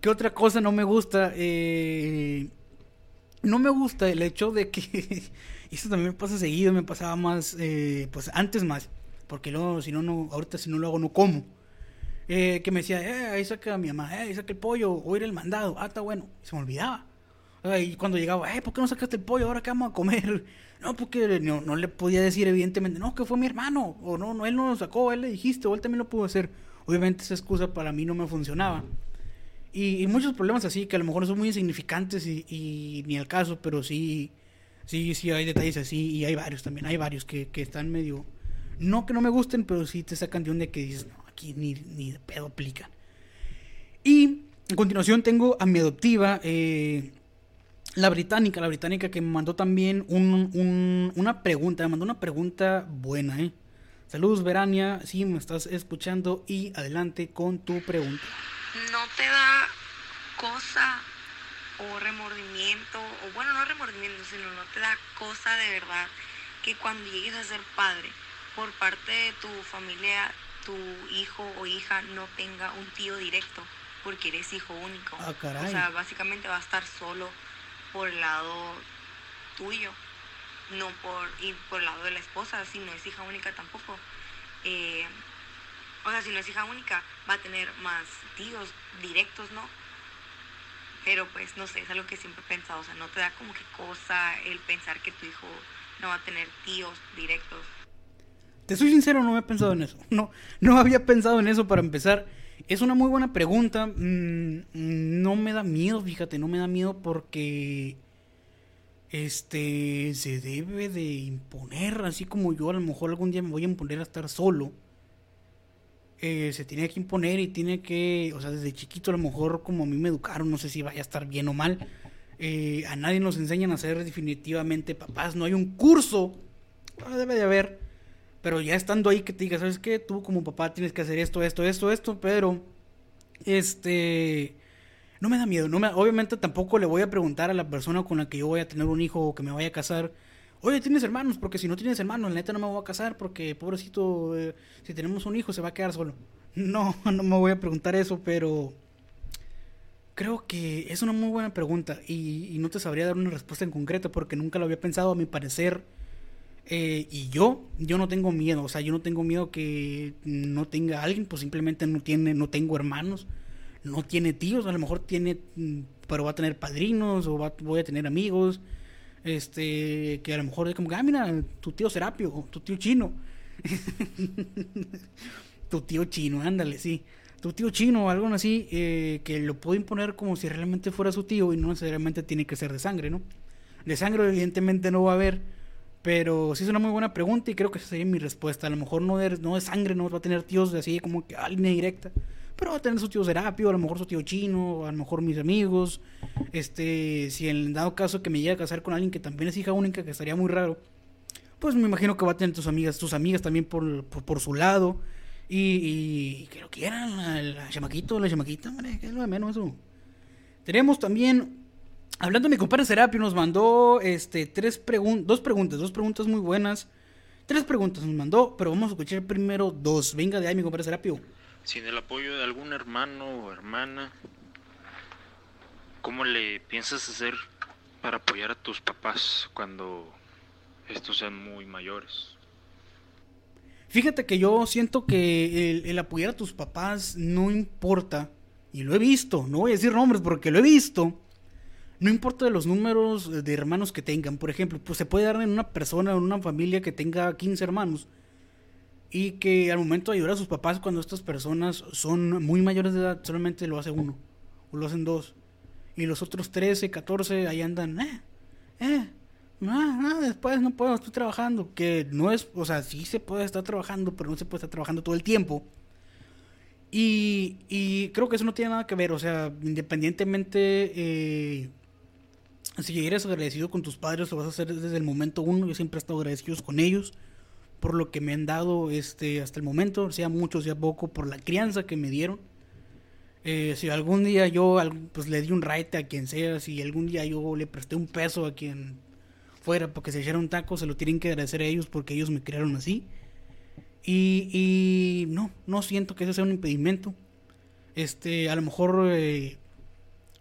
¿Qué otra cosa no me gusta? Eh, no me gusta el hecho de que. esto también me pasa seguido, me pasaba más. Eh, pues antes más. Porque luego, si no, no, ahorita si no lo hago, no como eh, que me decía, eh, ahí saca mi mamá, eh, ahí saca el pollo, o ir el mandado, ah, está bueno, se me olvidaba. Y cuando llegaba, ¿por qué no sacaste el pollo? ¿Ahora qué vamos a comer? No, porque no, le podía decir, evidentemente, no, que fue mi hermano, o no, no, él no lo sacó, él le dijiste, o él también lo pudo hacer. Obviamente esa excusa para mí no me funcionaba. Y, muchos problemas así, que a lo mejor son muy insignificantes y, y, ni al caso, pero sí, sí, sí hay detalles así, y hay varios también, hay varios que, que están medio, no que no me gusten, pero sí te sacan de día que dices, no, ni, ni de pedo aplican. Y a continuación tengo a mi adoptiva, eh, la británica, la británica que me mandó también una pregunta, me mandó una pregunta buena, ¿eh? Saludos, Verania, si me estás escuchando y adelante con tu pregunta. ¿No te da cosa o remordimiento, o bueno, no remordimiento, sino no te da cosa de verdad que cuando llegues a ser padre por parte de tu familia tu hijo o hija no tenga un tío directo porque eres hijo único. Ah, o sea, básicamente va a estar solo por el lado tuyo, no por, y por el lado de la esposa, si no es hija única tampoco. Eh, o sea, si no es hija única, va a tener más tíos directos, ¿no? Pero pues, no sé, es algo que siempre he pensado, o sea, no te da como que cosa el pensar que tu hijo no va a tener tíos directos. Te soy sincero, no había pensado en eso. No, no había pensado en eso para empezar. Es una muy buena pregunta. Mm, no me da miedo, fíjate, no me da miedo porque este se debe de imponer, así como yo a lo mejor algún día me voy a imponer a estar solo. Eh, se tiene que imponer y tiene que, o sea, desde chiquito a lo mejor como a mí me educaron, no sé si vaya a estar bien o mal. Eh, a nadie nos enseñan a ser definitivamente papás, no hay un curso, ah, debe de haber pero ya estando ahí que te diga, ¿sabes qué? Tú como papá tienes que hacer esto, esto, esto, esto, pero este no me da miedo, no me, obviamente tampoco le voy a preguntar a la persona con la que yo voy a tener un hijo o que me vaya a casar, oye, ¿tienes hermanos? Porque si no tienes hermanos, la neta no me voy a casar porque pobrecito, eh, si tenemos un hijo se va a quedar solo. No, no me voy a preguntar eso, pero creo que es una muy buena pregunta y, y no te sabría dar una respuesta en concreto porque nunca lo había pensado, a mi parecer eh, y yo, yo no tengo miedo, o sea, yo no tengo miedo que no tenga alguien, pues simplemente no tiene, no tengo hermanos, no tiene tíos, a lo mejor tiene, mm, pero va a tener padrinos o va, voy a tener amigos, este, que a lo mejor es como ah, mira, tu tío Serapio, tu tío chino, tu tío chino, ándale, sí, tu tío chino algo así, eh, que lo puedo imponer como si realmente fuera su tío y no necesariamente tiene que ser de sangre, ¿no? De sangre evidentemente no va a haber pero sí es una muy buena pregunta y creo que esa sería mi respuesta. A lo mejor no de, no de sangre, no va a tener tíos de así como que a línea directa. pero va a tener su tío Serapio, a lo mejor su tío Chino, a lo mejor mis amigos. Este, si en dado caso que me llegue a casar con alguien que también es hija única, que estaría muy raro, pues me imagino que va a tener tus amigas, tus amigas también por, por, su lado. Y, que lo quieran, la, la chamaquito, la chamaquita, que es lo de menos eso. Tenemos también, hablando de mi compadre Serapio, nos mandó este tres pregun dos preguntas, dos preguntas muy buenas. Tres preguntas nos mandó, pero vamos a escuchar primero dos. Venga de ahí, mi compadre Serapio. Sin el apoyo de algún hermano o hermana, ¿cómo le piensas hacer para apoyar a tus papás cuando estos sean muy mayores? Fíjate que yo siento que el, el apoyar a tus papás no importa, y lo he visto, no voy a decir nombres porque lo he visto, no importa de los números de hermanos que tengan, por ejemplo, pues se puede dar en una persona, en una familia que tenga 15 hermanos, y que al momento de ayudar a sus papás cuando estas personas son muy mayores de edad, solamente lo hace uno, o lo hacen dos, y los otros 13, 14 ahí andan, eh, eh, no, no, después no puedo, estoy trabajando. Que no es, o sea, sí se puede estar trabajando, pero no se puede estar trabajando todo el tiempo. Y, y creo que eso no tiene nada que ver, o sea, independientemente eh, si eres agradecido con tus padres, lo vas a hacer desde el momento uno. Yo siempre he estado agradecido con ellos por lo que me han dado este hasta el momento, sea mucho, sea poco, por la crianza que me dieron. Eh, si algún día yo pues le di un raite a quien sea, si algún día yo le presté un peso a quien fuera porque se echara un taco, se lo tienen que agradecer a ellos porque ellos me crearon así. Y, y no, no siento que ese sea un impedimento. Este, a lo mejor eh,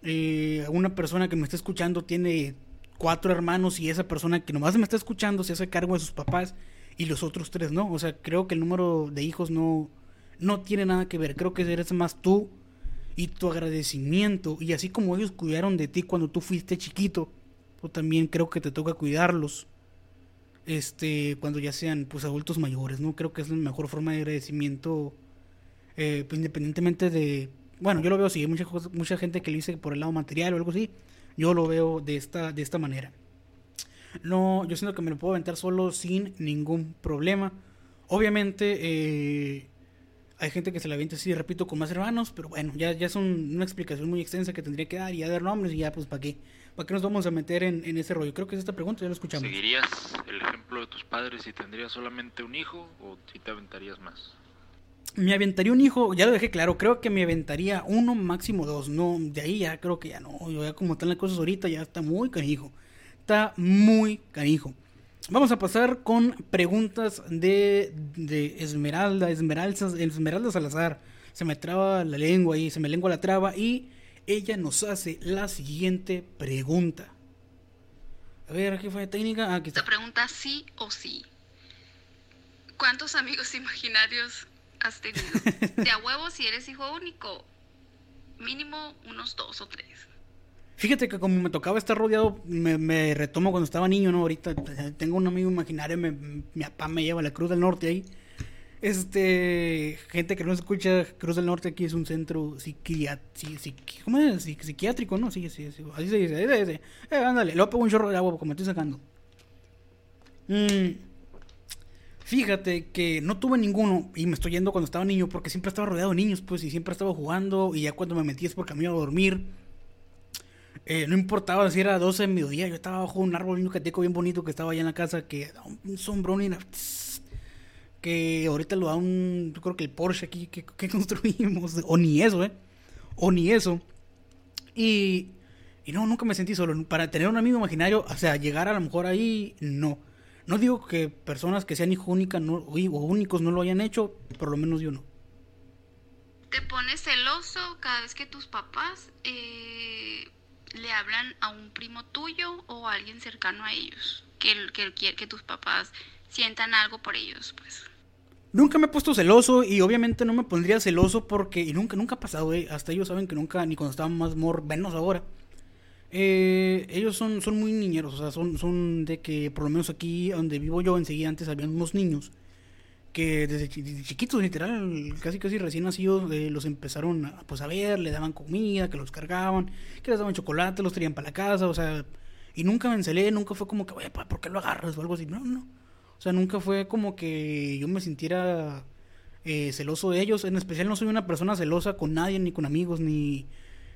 eh, una persona que me está escuchando tiene cuatro hermanos y esa persona que nomás me está escuchando se hace cargo de sus papás y los otros tres no. O sea, creo que el número de hijos no, no tiene nada que ver. Creo que eres más tú y tu agradecimiento. Y así como ellos cuidaron de ti cuando tú fuiste chiquito, o también creo que te toca cuidarlos este cuando ya sean pues adultos mayores no creo que es la mejor forma de agradecimiento eh, pues, independientemente de bueno yo lo veo así mucha mucha gente que lo dice por el lado material o algo así yo lo veo de esta de esta manera no yo siento que me lo puedo aventar solo sin ningún problema obviamente eh, hay gente que se la avienta así, repito, con más hermanos, pero bueno, ya, ya es un, una explicación muy extensa que tendría que dar y ya dar nombres y ya, pues, ¿para qué? ¿Para qué nos vamos a meter en, en ese rollo? Creo que es esta pregunta, ya lo escuchamos. ¿Seguirías el ejemplo de tus padres si tendrías solamente un hijo o si te aventarías más? Me aventaría un hijo, ya lo dejé claro, creo que me aventaría uno, máximo dos, no, de ahí ya creo que ya no, yo ya como están las cosas ahorita ya está muy canijo, está muy canijo. Vamos a pasar con preguntas de, de Esmeralda, Esmeralda, Esmeralda Salazar. Se me traba la lengua y se me lengua la traba y ella nos hace la siguiente pregunta. A ver, ¿qué fue técnica? Aquí está. Pregunta sí o sí. ¿Cuántos amigos imaginarios has tenido? De a huevo si eres hijo único. Mínimo unos dos o tres. Fíjate que como me tocaba estar rodeado, me, me, retomo cuando estaba niño, ¿no? Ahorita tengo un amigo imaginario, me, mi papá me lleva a la Cruz del Norte ahí. Este, gente que no escucha, Cruz del Norte aquí es un centro psiquiátrico, ¿cómo es? psiquiátrico, ¿no? Sí, sí, sí, así se dice, así se dice. Eh, ándale, luego pongo un chorro de agua como me estoy sacando. Mm, fíjate que no tuve ninguno y me estoy yendo cuando estaba niño porque siempre estaba rodeado de niños, pues, y siempre estaba jugando y ya cuando me metí es porque me iba a dormir. Eh, no importaba si era 12 de mediodía, yo estaba bajo un árbol yucateco bien bonito que estaba allá en la casa, que un sombrón y que ahorita lo da un, yo creo que el Porsche aquí que, que construimos, o ni eso, ¿eh? O ni eso. Y, y no, nunca me sentí solo. Para tener un amigo imaginario, o sea, llegar a lo mejor ahí, no. No digo que personas que sean hijo única no, o únicos no lo hayan hecho, por lo menos yo no. ¿Te pones celoso cada vez que tus papás eh, le hablan a un primo tuyo o a alguien cercano a ellos? Que, que, que tus papás sientan algo por ellos, pues. Nunca me he puesto celoso y obviamente no me pondría celoso porque, y nunca, nunca ha pasado, eh, hasta ellos saben que nunca, ni cuando estaban más mor, menos ahora. Eh, ellos son, son muy niñeros, o sea, son, son de que por lo menos aquí donde vivo yo enseguida antes había unos niños que desde, chiquitos, literal, casi casi recién nacidos, eh, los empezaron a, pues, a ver, le daban comida, que los cargaban, que les daban chocolate, los traían para la casa, o sea, y nunca me encelé, nunca fue como que, oye, ¿por qué lo agarras? o algo así, no, no. O sea, nunca fue como que yo me sintiera eh, celoso de ellos. En especial no soy una persona celosa con nadie, ni con amigos, ni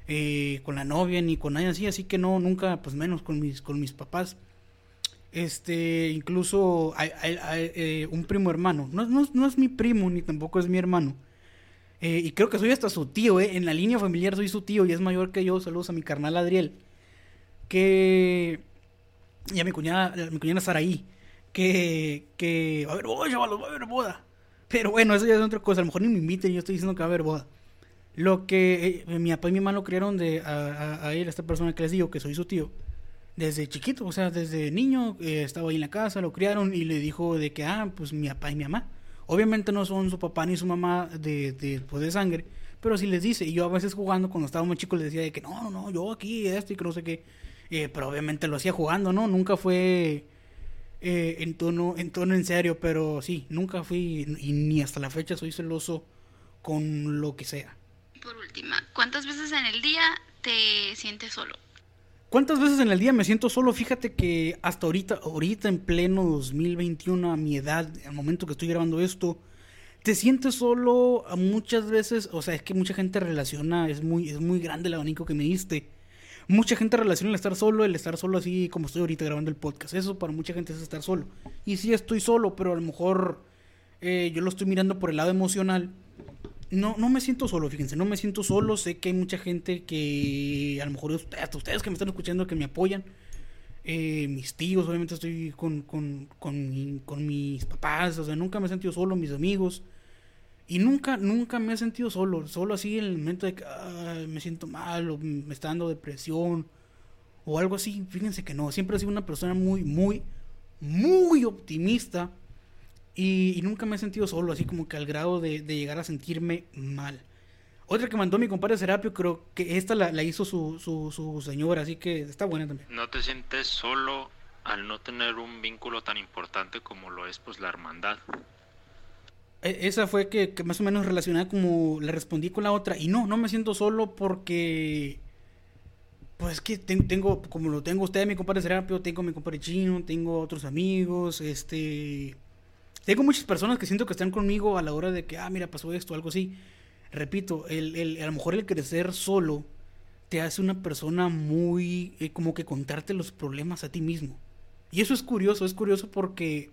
eh, con la novia, ni con nadie así. Así que no, nunca, pues menos con mis, con mis papás. Este, incluso hay, eh, un primo hermano. No, no, no es mi primo, ni tampoco es mi hermano. Eh, y creo que soy hasta su tío, ¿eh? En la línea familiar soy su tío y es mayor que yo. Saludos a mi carnal Adriel. Que... Y a mi cuñada, mi cuñada Saraí. Que... Que... Va a haber boda, chavalos, va a haber boda. Pero bueno, eso ya es otra cosa. A lo mejor ni me inviten yo estoy diciendo que va a haber boda. Lo que eh, mi papá y mi mamá lo criaron de, a, él, a esta persona que les digo, que soy su tío. Desde chiquito, o sea, desde niño eh, estaba ahí en la casa, lo criaron y le dijo de que, ah, pues mi papá y mi mamá. Obviamente no son su papá ni su mamá de, de, pues, de sangre, pero sí les dice. Y yo a veces jugando, cuando estaba muy chico, les decía de que no, no, no, yo aquí, esto y que no sé qué. Eh, pero obviamente lo hacía jugando, ¿no? Nunca fue en, tono, en tono en serio, pero sí, nunca fui y ni hasta la fecha soy celoso con lo que sea. Por última, ¿cuántas veces en el día te sientes solo? ¿Cuántas veces en el día me siento solo? Fíjate que hasta ahorita, ahorita en pleno 2021, a mi edad, al momento que estoy grabando esto, te sientes solo muchas veces, o sea, es que mucha gente relaciona, es muy, es muy grande el abanico que me diste. Mucha gente relaciona el estar solo, el estar solo así como estoy ahorita grabando el podcast. Eso para mucha gente es estar solo. Y sí estoy solo, pero a lo mejor eh, yo lo estoy mirando por el lado emocional. No, no me siento solo, fíjense, no me siento solo. Sé que hay mucha gente que, a lo mejor hasta ustedes que me están escuchando, que me apoyan. Eh, mis tíos, obviamente estoy con, con, con mis papás, o sea, nunca me he sentido solo, mis amigos. Y nunca, nunca me he sentido solo, solo así en el momento de que ah, me siento mal o me está dando depresión o algo así. Fíjense que no, siempre he sido una persona muy, muy, muy optimista y, y nunca me he sentido solo, así como que al grado de, de llegar a sentirme mal. Otra que mandó mi compadre Serapio, creo que esta la, la hizo su, su, su señora, así que está buena también. No te sientes solo al no tener un vínculo tan importante como lo es pues la hermandad. E- Esa fue que, que más o menos relacionada como le respondí con la otra. Y no, no me siento solo porque. Pues que ten- tengo, como lo tengo usted, mi compadre Serapio, tengo a mi compadre Chino, tengo otros amigos, este. Tengo muchas personas que siento que están conmigo a la hora de que, ah, mira, pasó esto, algo así. Repito, el, el- a lo mejor el crecer solo te hace una persona muy. eh, como que contarte los problemas a ti mismo. Y eso es curioso, es curioso porque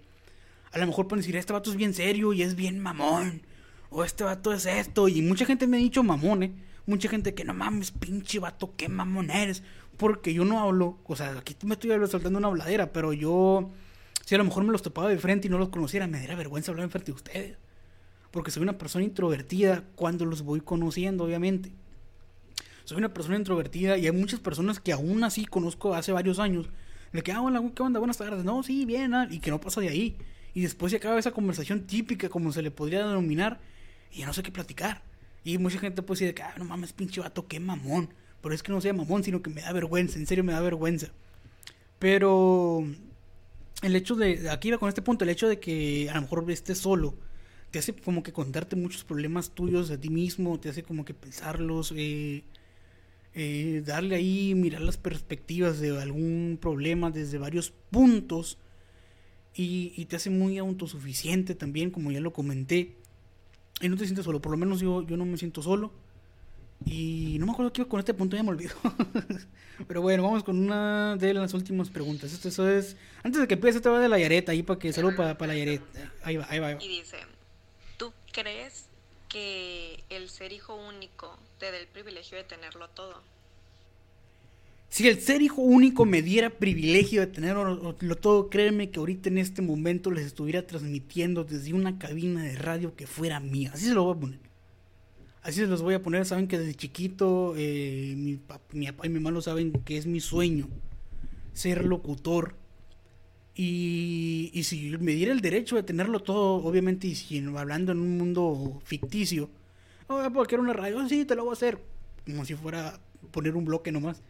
a lo mejor pueden decir, este vato es bien serio y es bien mamón. O este vato es esto. Y mucha gente me ha dicho mamón, ¿eh? Mucha gente que no mames, pinche vato, qué mamón eres. Porque yo no hablo, o sea, aquí me estoy soltando una habladera, pero yo, si a lo mejor me los topaba de frente y no los conociera, me daría vergüenza hablar enfrente de ustedes. Porque soy una persona introvertida cuando los voy conociendo, obviamente. Soy una persona introvertida y hay muchas personas que aún así conozco hace varios años. De que, ah, ¿qué onda? Buenas tardes. No, sí, bien, ah, y que no pasa de ahí. Y después se acaba esa conversación típica, como se le podría denominar, y ya no sé qué platicar. Y mucha gente puede decir, de que, ah, no mames, pinche vato, qué mamón. Pero es que no sea mamón, sino que me da vergüenza, en serio me da vergüenza. Pero el hecho de, aquí iba con este punto, el hecho de que a lo mejor estés solo, te hace como que contarte muchos problemas tuyos de ti mismo, te hace como que pensarlos, eh, eh, darle ahí, mirar las perspectivas de algún problema desde varios puntos y, y te hace muy autosuficiente también, como ya lo comenté. Y no te sientes solo, por lo menos yo, yo no me siento solo. Y no me acuerdo qué iba con este punto, ya me olvidó. Pero bueno, vamos con una de las últimas preguntas. Esto, eso es. Antes de que empiece, este va de la Yareta, ahí para que saludo para, para la Yareta. Ahí va, ahí va, ahí va. Y dice, ¿tú crees que el ser hijo único te dé el privilegio de tenerlo todo? Si el ser hijo único me diera privilegio de tenerlo lo todo, créeme que ahorita en este momento les estuviera transmitiendo desde una cabina de radio que fuera mía. Así se lo voy a poner. Así se los voy a poner. Saben que desde chiquito eh, mi, pap- mi papá y mi mamá lo saben que es mi sueño ser locutor. Y, y si me diera el derecho de tenerlo todo, obviamente, y si hablando en un mundo ficticio, oh, porque era una radio, sí, te lo voy a hacer. Como si fuera poner un bloque nomás.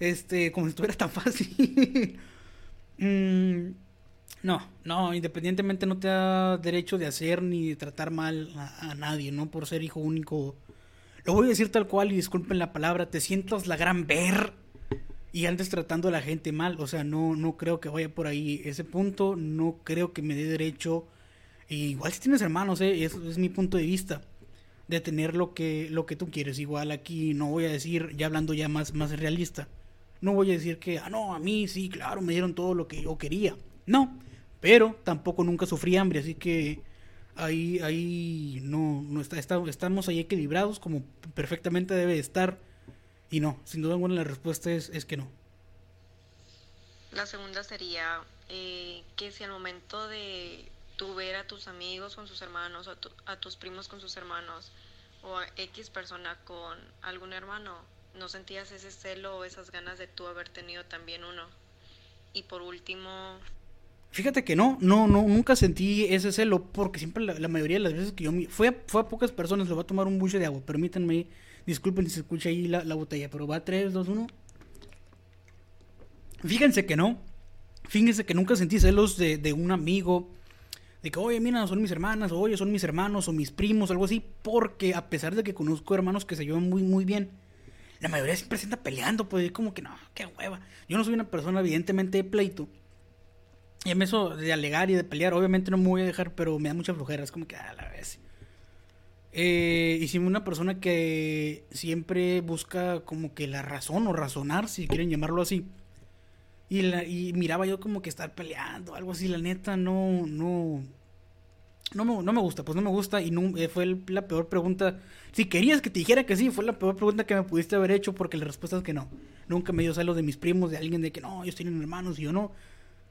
Este, como si estuviera tan fácil. Mm, no, no, independientemente no te da derecho de hacer ni de tratar mal a, nadie, ¿no? Por ser hijo único. Lo voy a decir tal cual y disculpen la palabra, te sientas la gran ver y andes tratando a la gente mal. O sea, no, no creo que vaya por ahí ese punto. No creo que me dé derecho Y igual si tienes hermanos, eh, eso es mi punto de vista. De tener lo que, lo que tú quieres. Igual aquí no voy a decir, ya hablando ya más, más realista. No voy a decir que, ah, no, a mí sí, claro, me dieron todo lo que yo quería. No, pero tampoco nunca sufrí hambre, así que ahí, ahí no, no está, está- estamos ahí equilibrados como perfectamente debe estar. Y no, sin duda alguna la respuesta es, es que no. La segunda sería eh, que si al momento de tú ver a tus amigos con sus hermanos, a, tu- a tus primos con sus hermanos, o a X persona con algún hermano, no sentías ese celo o esas ganas de tú haber tenido también uno. Y por último, Fíjate que no, no, no, nunca sentí ese celo, porque siempre la, mayoría de las veces que yo... Fue a, fue a pocas personas, le voy a tomar un buche de agua, permítanme, disculpen si se escucha ahí la, la botella, pero va 3, 2, 1. Fíjense que no, fíjense que nunca sentí celos de, un amigo, de que, oye, mira, son mis hermanas, o, oye, son mis hermanos, o mis primos, algo así, porque a pesar de que conozco hermanos que se llevan muy, muy bien, la mayoría siempre se anda peleando, pues, como que no, qué hueva. Yo no soy una persona, evidentemente, de pleito. Y a mí eso de alegar y de pelear, obviamente no me voy a dejar, pero me da mucha flojera, es como que a la vez. Eh, y si una persona que siempre busca como que la razón o razonar, si quieren llamarlo así. Y, la, y miraba yo como que estar peleando, algo así, la neta, no, no, no me, no me gusta, pues no me gusta y no, eh, fue la peor pregunta. Si querías que te dijera que sí, fue la peor pregunta que me pudiste haber hecho porque la respuesta es que no. Nunca me dio celos de mis primos, de alguien de que no, ellos tienen hermanos y yo no.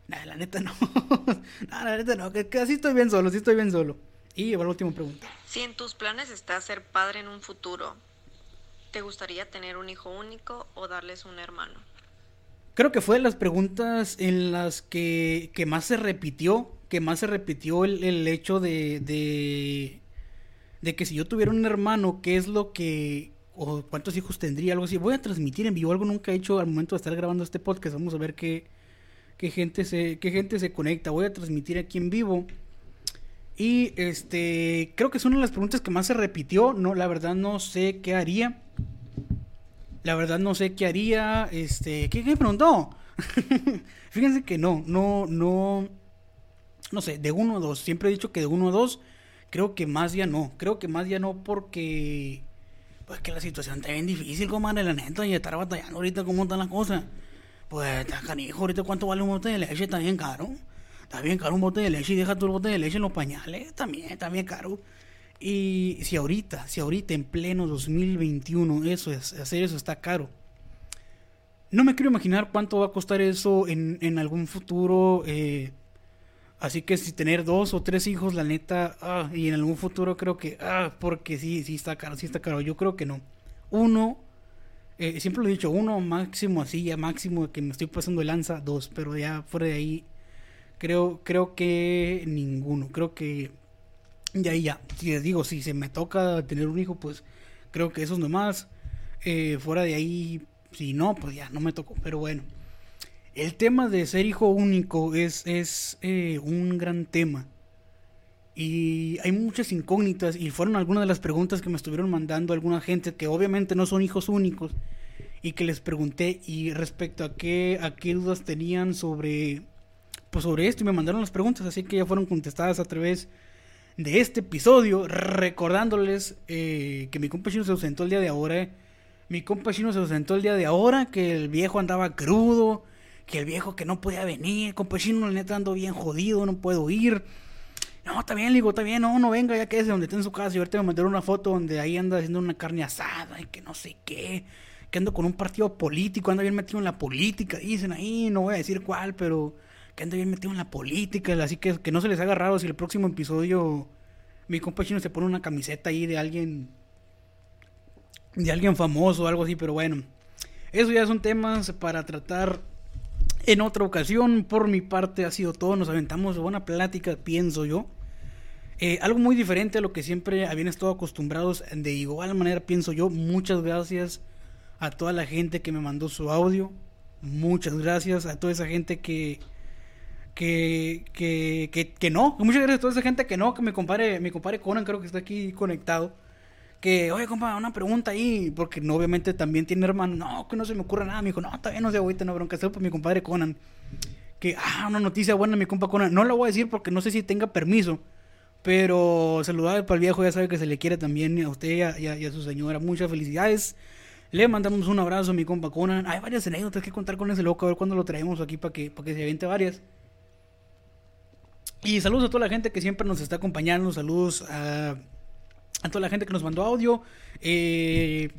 Nada, la neta no. Nada, la neta no, que, que así estoy bien solo, sí estoy bien solo. Y va la última pregunta. si en tus planes está ser padre en un futuro, ¿te gustaría tener un hijo único o darles un hermano? Creo que fue de las preguntas en las que, que más se repitió, que más se repitió el, el hecho de, de, de que si yo tuviera un hermano, ¿qué es lo que, o cuántos hijos tendría, algo así? Voy a transmitir en vivo, algo nunca he hecho al momento de estar grabando este podcast, vamos a ver qué, qué, gente, se, qué gente se conecta, voy a transmitir aquí en vivo. Y este, creo que es una de las preguntas que más se repitió, no, la verdad no sé qué haría. La verdad no sé qué haría. Este, ¿qué, qué me preguntó? Fíjense que no, no, no. No sé, de uno a dos. Siempre he dicho que de uno a dos. Creo que más ya no. Creo que más ya no porque. Pues que la situación está bien difícil, comadre, la neta. Y estar batallando ahorita, ¿cómo está la cosa? Pues canijo, ahorita cuánto vale un bote de leche, está bien caro. Está bien caro un bote de leche y deja tu bote de leche en los pañales. También, está bien caro. Y si ahorita, si ahorita en pleno 2021 eso es, hacer eso está caro. No me quiero imaginar cuánto va a costar eso en, en algún futuro. eh, así que si tener dos o tres hijos, la neta, ah, y en algún futuro creo que, ah, porque sí, sí está caro, sí está caro. Yo creo que no. Uno, eh, siempre lo he dicho, uno máximo así, ya máximo que me estoy pasando de lanza, dos, pero ya fuera de ahí, creo, creo que ninguno. Creo que y ahí ya, si les digo, si se me toca tener un hijo, pues creo que eso es nomás. Eh, fuera de ahí, si no, pues ya no me tocó. Pero bueno, el tema de ser hijo único es, es eh, un gran tema. Y hay muchas incógnitas y fueron algunas de las preguntas que me estuvieron mandando alguna gente que obviamente no son hijos únicos y que les pregunté y respecto a qué, a qué dudas tenían sobre, pues sobre esto y me mandaron las preguntas, así que ya fueron contestadas a través de este episodio, recordándoles eh, que mi compa Chino se ausentó el día de ahora. eh. Mi compa Chino se ausentó el día de ahora, que el viejo andaba crudo, que el viejo que no podía venir, compa Chino, la neta ando bien jodido, no puedo ir. No, está bien, le digo, está bien, no, no venga, ya quédese donde está en su casa. Y ahorita me mandaron una foto donde ahí anda haciendo una carne asada y que no sé qué. Que ando con un partido político, anda bien metido en la política, dicen ahí, no voy a decir cuál, pero que anda bien metido en la política. Así que que no se les haga raro si el próximo episodio mi compa chino se pone una camiseta ahí de alguien, de alguien famoso o algo así, pero bueno. Eso ya son temas para tratar en otra ocasión. Por mi parte ha sido todo. Nos aventamos buena plática, pienso yo. Eh, algo muy diferente a lo que siempre habían estado acostumbrados. De igual manera, pienso yo. Muchas gracias a toda la gente que me mandó su audio. Muchas gracias a toda esa gente que que, que, que, que no. Muchas gracias a toda esa gente que no. Que mi compadre, mi compadre Conan creo que está aquí conectado. Que, oye, compa, una pregunta ahí. Porque no, obviamente también tiene hermano. No, que no se me ocurre nada. Me dijo, no, bien, no se agüita, no bronca. Por mi compadre Conan. Que, ah, una noticia buena, mi compa Conan. No la voy a decir porque no sé si tenga permiso Pero saludar para el viejo, ya sabe que se le quiere también a usted y a, su señora. Muchas felicidades. Le mandamos un abrazo a mi compa Conan. Hay varias anécdotas que contar con ese loco, a ver cuándo lo traemos aquí para que, para que se aviente varias. Y saludos a toda la gente que siempre nos está acompañando. Saludos a, a toda la gente que nos mandó audio. Eh,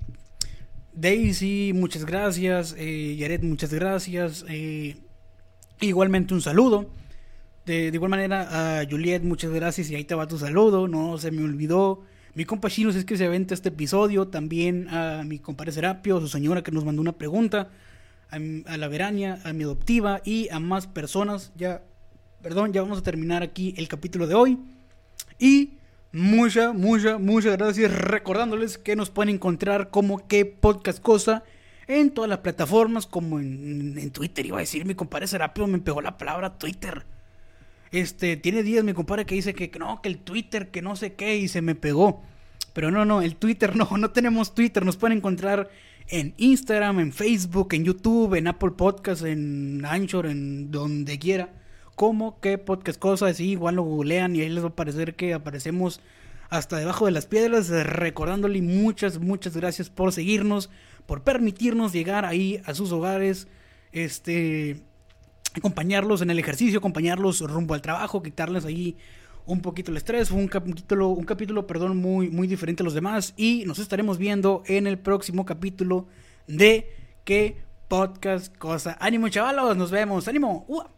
Daisy, muchas gracias. Eh, Yaret, muchas gracias. Eh, igualmente un saludo. De, de igual manera a Juliet, muchas gracias. Y ahí te va tu saludo. No se me olvidó. Mi compa Chinos es que se aventa este episodio. También a mi compadre Serapio, su señora que nos mandó una pregunta. A la Verania, a mi adoptiva y a más personas. Ya, perdón, ya vamos a terminar aquí el capítulo de hoy. Y muchas, muchas, muchas gracias. Recordándoles que nos pueden encontrar como que podcast cosa en todas las plataformas, como en, en Twitter. Iba a decir, mi compadre Serapio me pegó la palabra Twitter. Este, tiene días mi compadre que dice que, no, que el Twitter, que no sé qué, y se me pegó. Pero no, no, el Twitter no, no tenemos Twitter. Nos pueden encontrar en Instagram, en Facebook, en YouTube, en Apple Podcasts, en Anchor, en donde quiera. Como que podcast cosas, sí, igual lo googlean y ahí les va a aparecer que aparecemos hasta debajo de las piedras, recordándole muchas, muchas gracias por seguirnos, por permitirnos llegar ahí a sus hogares, este, acompañarlos en el ejercicio, acompañarlos rumbo al trabajo, quitarles ahí un poquito el estrés, fue un capítulo, un capítulo, perdón, muy, muy diferente a los demás y nos estaremos viendo en el próximo capítulo de qué podcast cosa. Ánimo chavalos, nos vemos, ánimo. ¡Ua!